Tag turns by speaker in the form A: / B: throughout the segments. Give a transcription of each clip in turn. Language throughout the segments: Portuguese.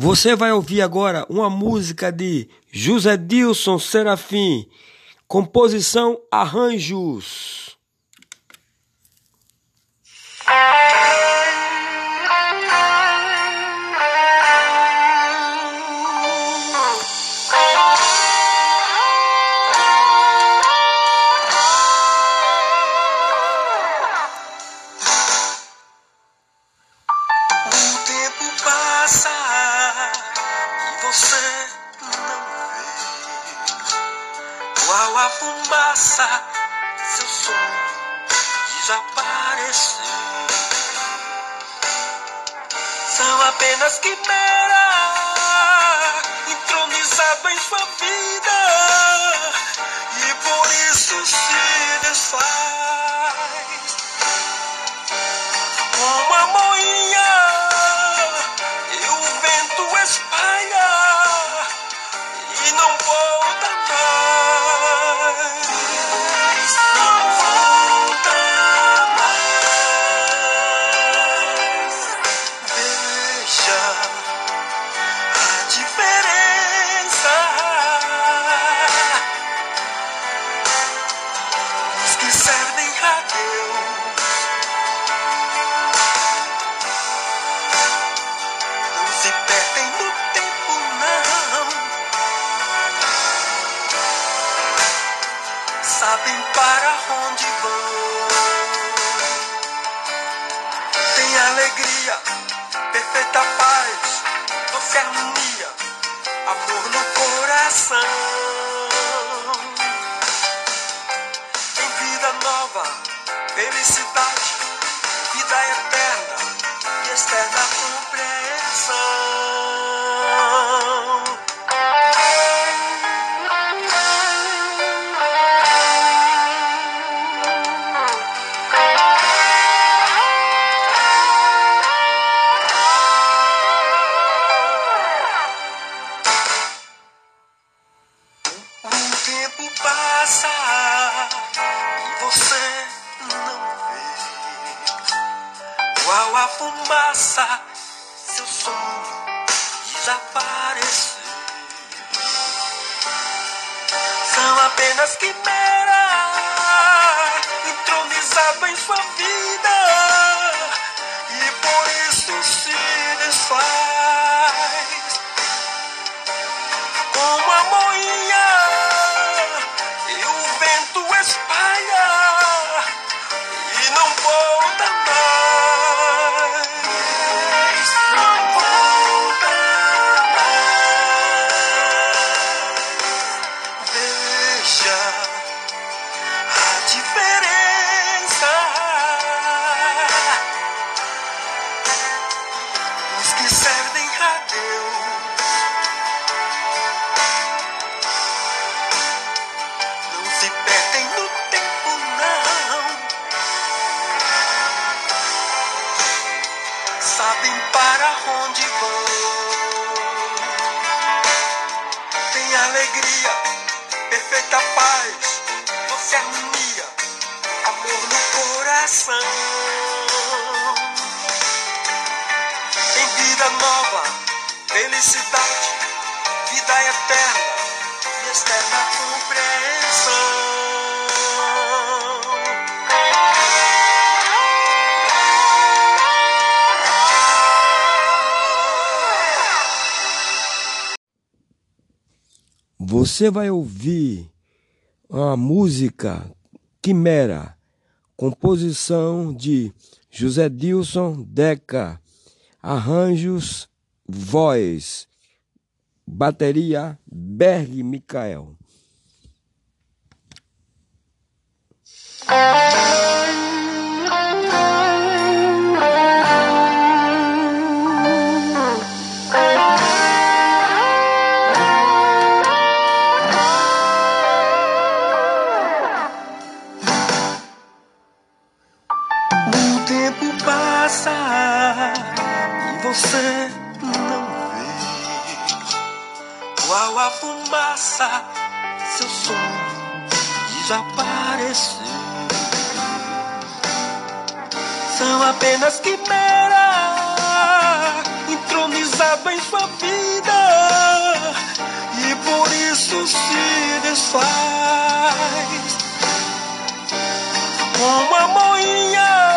A: Você vai ouvir agora uma música de José Dilson Serafim, composição Arranjos.
B: Fumaça, seu sonho desapareceu. São apenas quimeras, entronizado em sua vida, e por isso se desfaz. Como a moinha, Sabem para onde vão. Tem alegria, perfeita paz, doce harmonia, amor no coração. Tem vida nova, felicidade, vida eterna e externa compreensão. Apenas quimeras, entronizado em sua vida, love. Harmonia, amor no coração. Tem vida nova, felicidade, vida eterna e externa compreensão.
A: Você vai ouvir a música Quimera, composição de José Dilson Deca, arranjos, voz, bateria Berg Micael.
B: E você não vê. Qual a fumaça, seu sonho desapareceu. São apenas quimeras, entronizadas
A: bem sua vida e por isso se desfaz como a moinha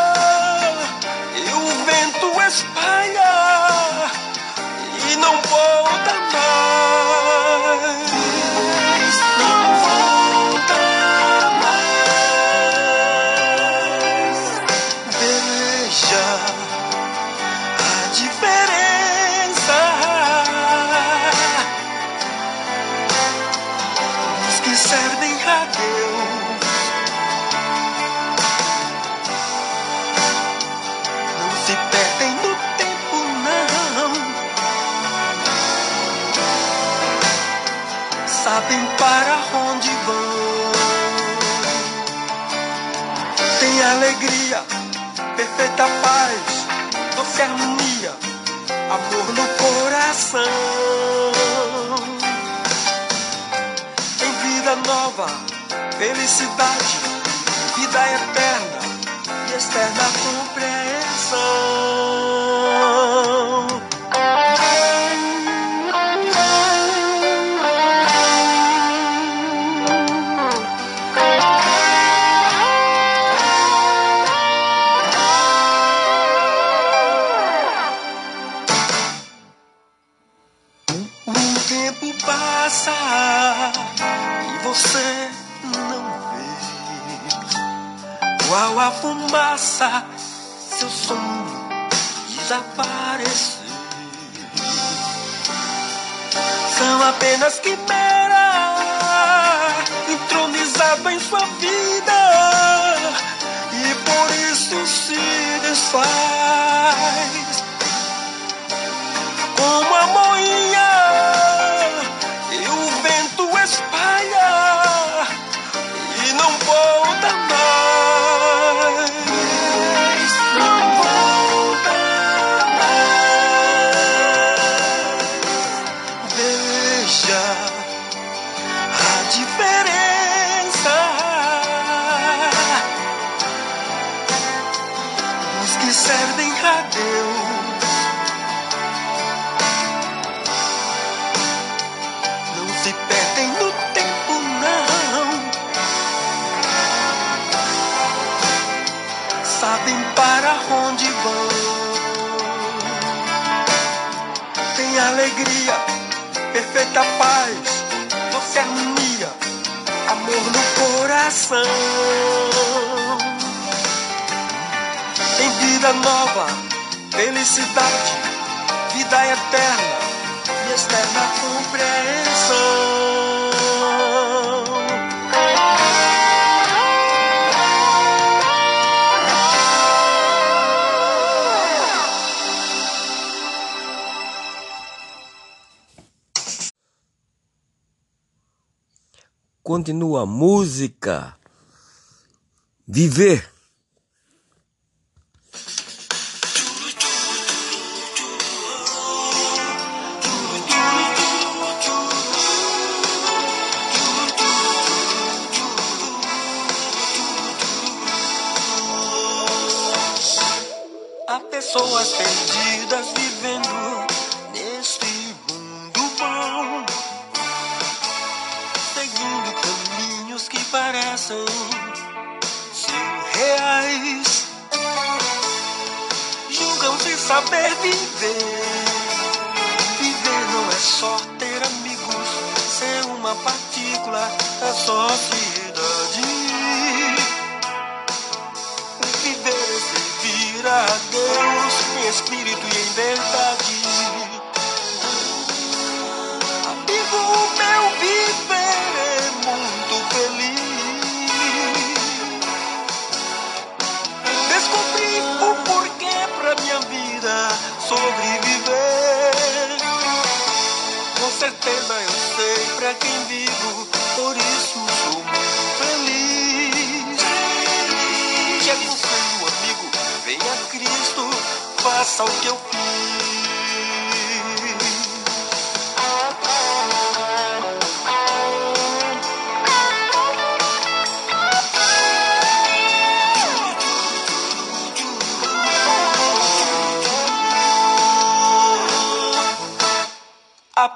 A: se perdem no tempo, não. Sabem para onde vão. Tem alegria, perfeita paz, doce harmonia, amor no coração. Tem vida nova, felicidade, vida eterna e externa compreensão. O São apenas quimeras entronizado em sua vida e por isso se desfaz alegria, perfeita paz, doce harmonia, amor no coração. Tem vida nova, felicidade, vida eterna e externa compreensão. Continua a música. Viver. Parecem ser reais. Julgam-se saber viver. Viver não é só ter amigos, ser uma partícula da sociedade. Viver é servir a Deus em espírito e em verdade.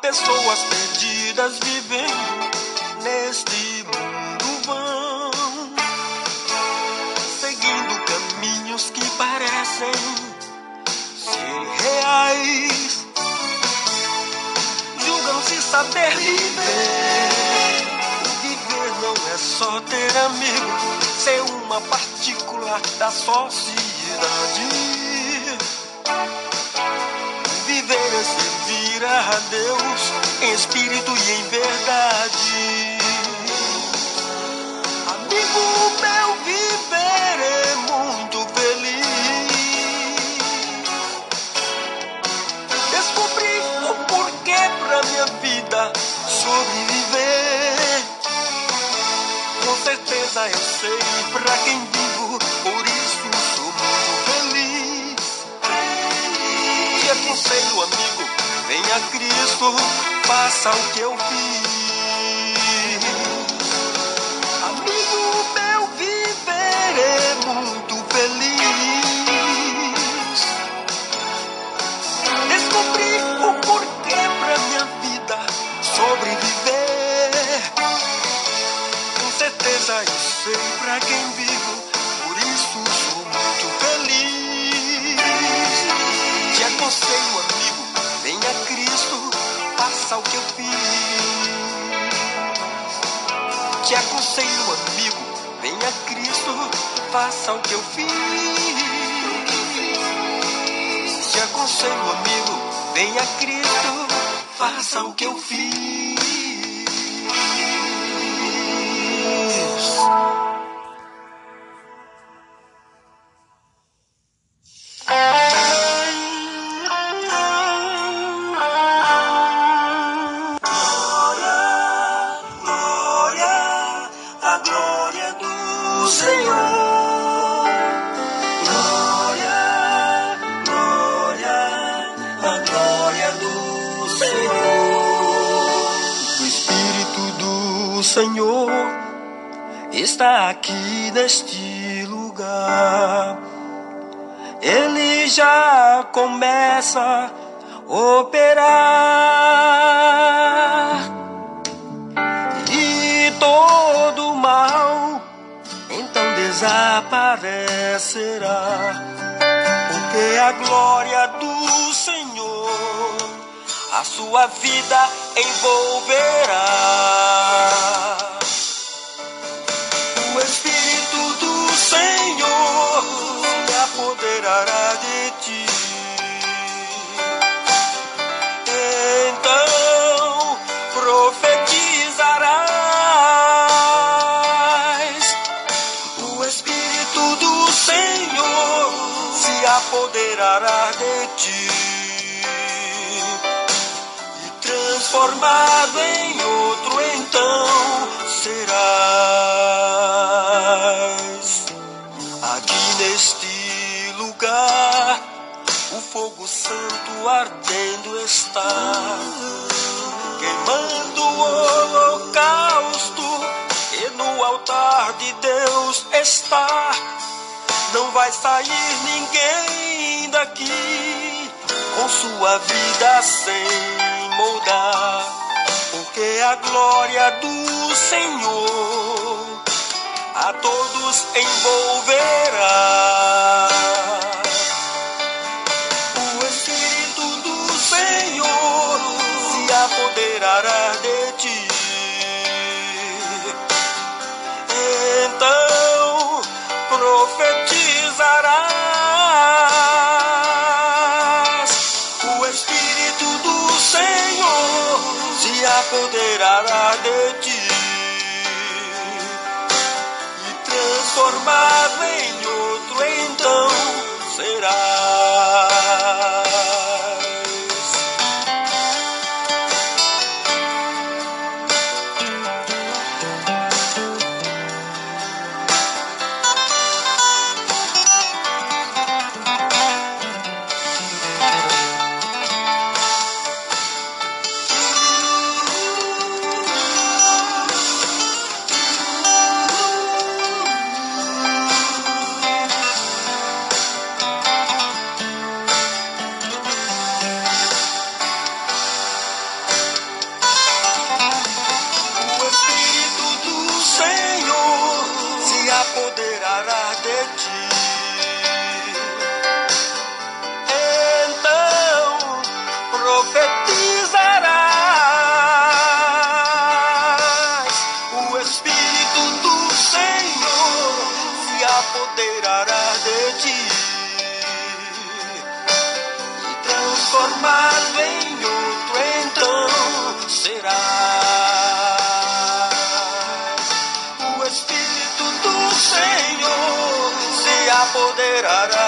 A: Pessoas perdidas vivendo neste mundo vão, seguindo caminhos que parecem ser reais. Julgam-se saber viver. Viver não é só ter amigos, ser uma partícula da sociedade. Servir a Deus em espírito e em verdade. Amigo meu, viver é muito feliz. Descobri o porquê pra minha vida sobreviver. Com certeza eu sei pra quem vivo, venha Cristo, faça o que eu fiz. Amigo meu, viver é muito feliz. Descobri o porquê pra minha vida sobreviver. Com certeza eu sei pra quem vivo, por isso sou muito feliz. Te aconselho, venha Cristo, faça o que eu fiz. Te aconselho, amigo, venha Cristo, faça o que eu fiz. Te aconselho, amigo, venha Cristo, faça o que eu fiz. Já começa a operar e todo mal então desaparecerá, porque a glória do Senhor a sua vida envolverá. O Espírito do Senhor de ti. Então profetizarás. O Espírito do Senhor se apoderará de ti. E transformado em o fogo santo ardendo está, queimando o holocausto, e no altar de Deus está. Não vai sair ninguém daqui com sua vida sem moldar, porque a glória do Senhor a todos envolverá. Se apoderará de ti. Então profetizarás. O Espírito do Senhor se apoderará de ti e transformado de. Se